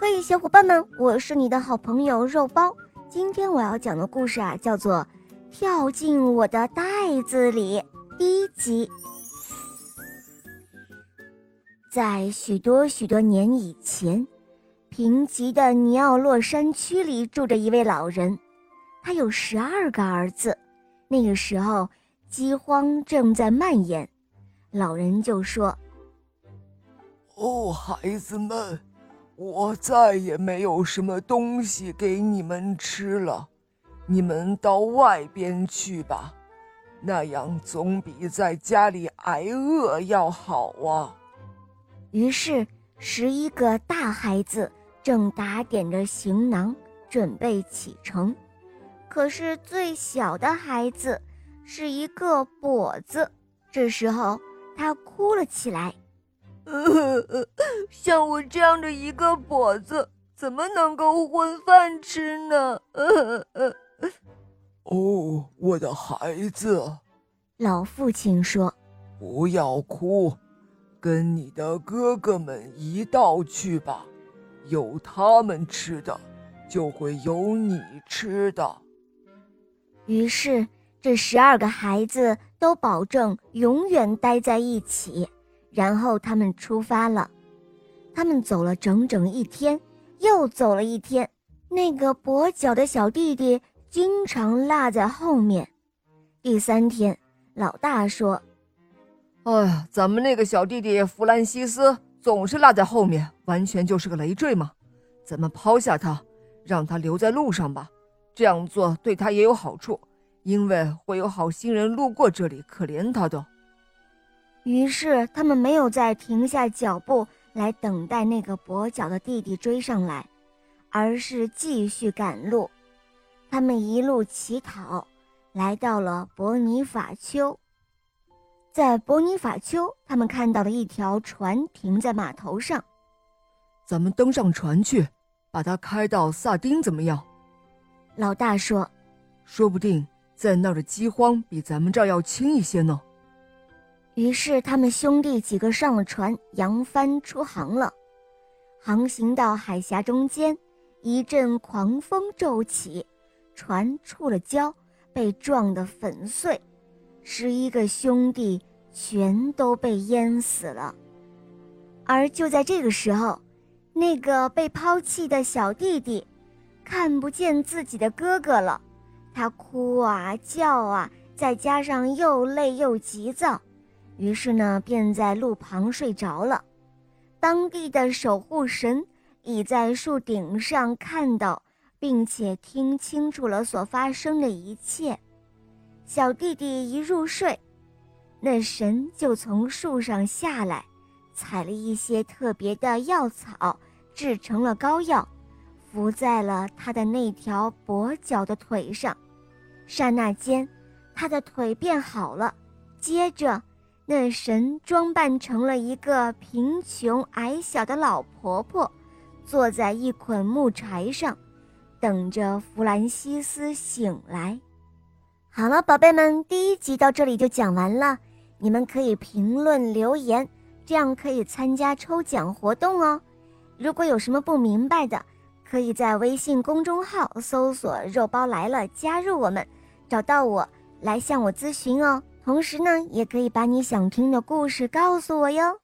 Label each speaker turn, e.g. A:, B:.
A: 嘿，小伙伴们，我是你的好朋友肉包。今天我要讲的故事啊，叫做《跳进我的袋子里》第一集。在许多许多年以前，贫瘠的尼奥洛山区里住着一位老人，他有十二个儿子。那个时候，饥荒正在蔓延，老人就说：“
B: 哦，孩子们。”我再也没有什么东西给你们吃了，你们到外边去吧，那样总比在家里挨饿要好啊。
A: 于是，十一个大孩子正打点着行囊，准备启程。可是，最小的孩子是一个跛子，这时候他哭了起来。
C: 像我这样的一个跛子，怎么能够混饭吃呢？
B: 哦，我的孩子，
A: 老父亲说：“
B: 不要哭，跟你的哥哥们一道去吧，有他们吃的，就会有你吃的。”
A: 于是，这十二个孩子都保证永远待在一起。然后他们出发了，他们走了整整一天，又走了一天。那个跛脚的小弟弟经常落在后面。第三天，老大说：“
C: 哎呀，咱们那个小弟弟弗兰西斯总是落在后面，完全就是个累赘嘛。咱们抛下他，让他留在路上吧。这样做对他也有好处，因为会有好心人路过这里，可怜他的。”
A: 于是他们没有再停下脚步来等待那个跛脚的弟弟追上来，而是继续赶路。他们一路乞讨，来到了伯尼法丘。在伯尼法丘，他们看到了一条船停在码头上。
C: 咱们登上船去，把它开到萨丁，怎么样？
A: 老大说：“
C: 说不定在那儿的饥荒比咱们这儿要轻一些呢。”
A: 于是，他们兄弟几个上了船，扬帆出航了。航行到海峡中间，一阵狂风骤起，船触了礁，被撞得粉碎。十一个兄弟全都被淹死了。而就在这个时候，那个被抛弃的小弟弟看不见自己的哥哥了，他哭啊叫啊，再加上又累又急躁。于是呢，便在路旁睡着了。当地的守护神已在树顶上看到，并且听清楚了所发生的一切。小弟弟一入睡，那神就从树上下来，采了一些特别的药草，制成了膏药，敷在了他的那条跛脚的腿上。刹那间，他的腿变好了。接着，那神装扮成了一个贫穷矮小的老婆婆，坐在一捆木柴上，等着弗兰西斯醒来。好了，宝贝们，第一集到这里就讲完了。你们可以评论留言，这样可以参加抽奖活动哦。如果有什么不明白的，可以在微信公众号搜索“肉包来了”，加入我们，找到我来向我咨询哦。同时呢，也可以把你想听的故事告诉我哟。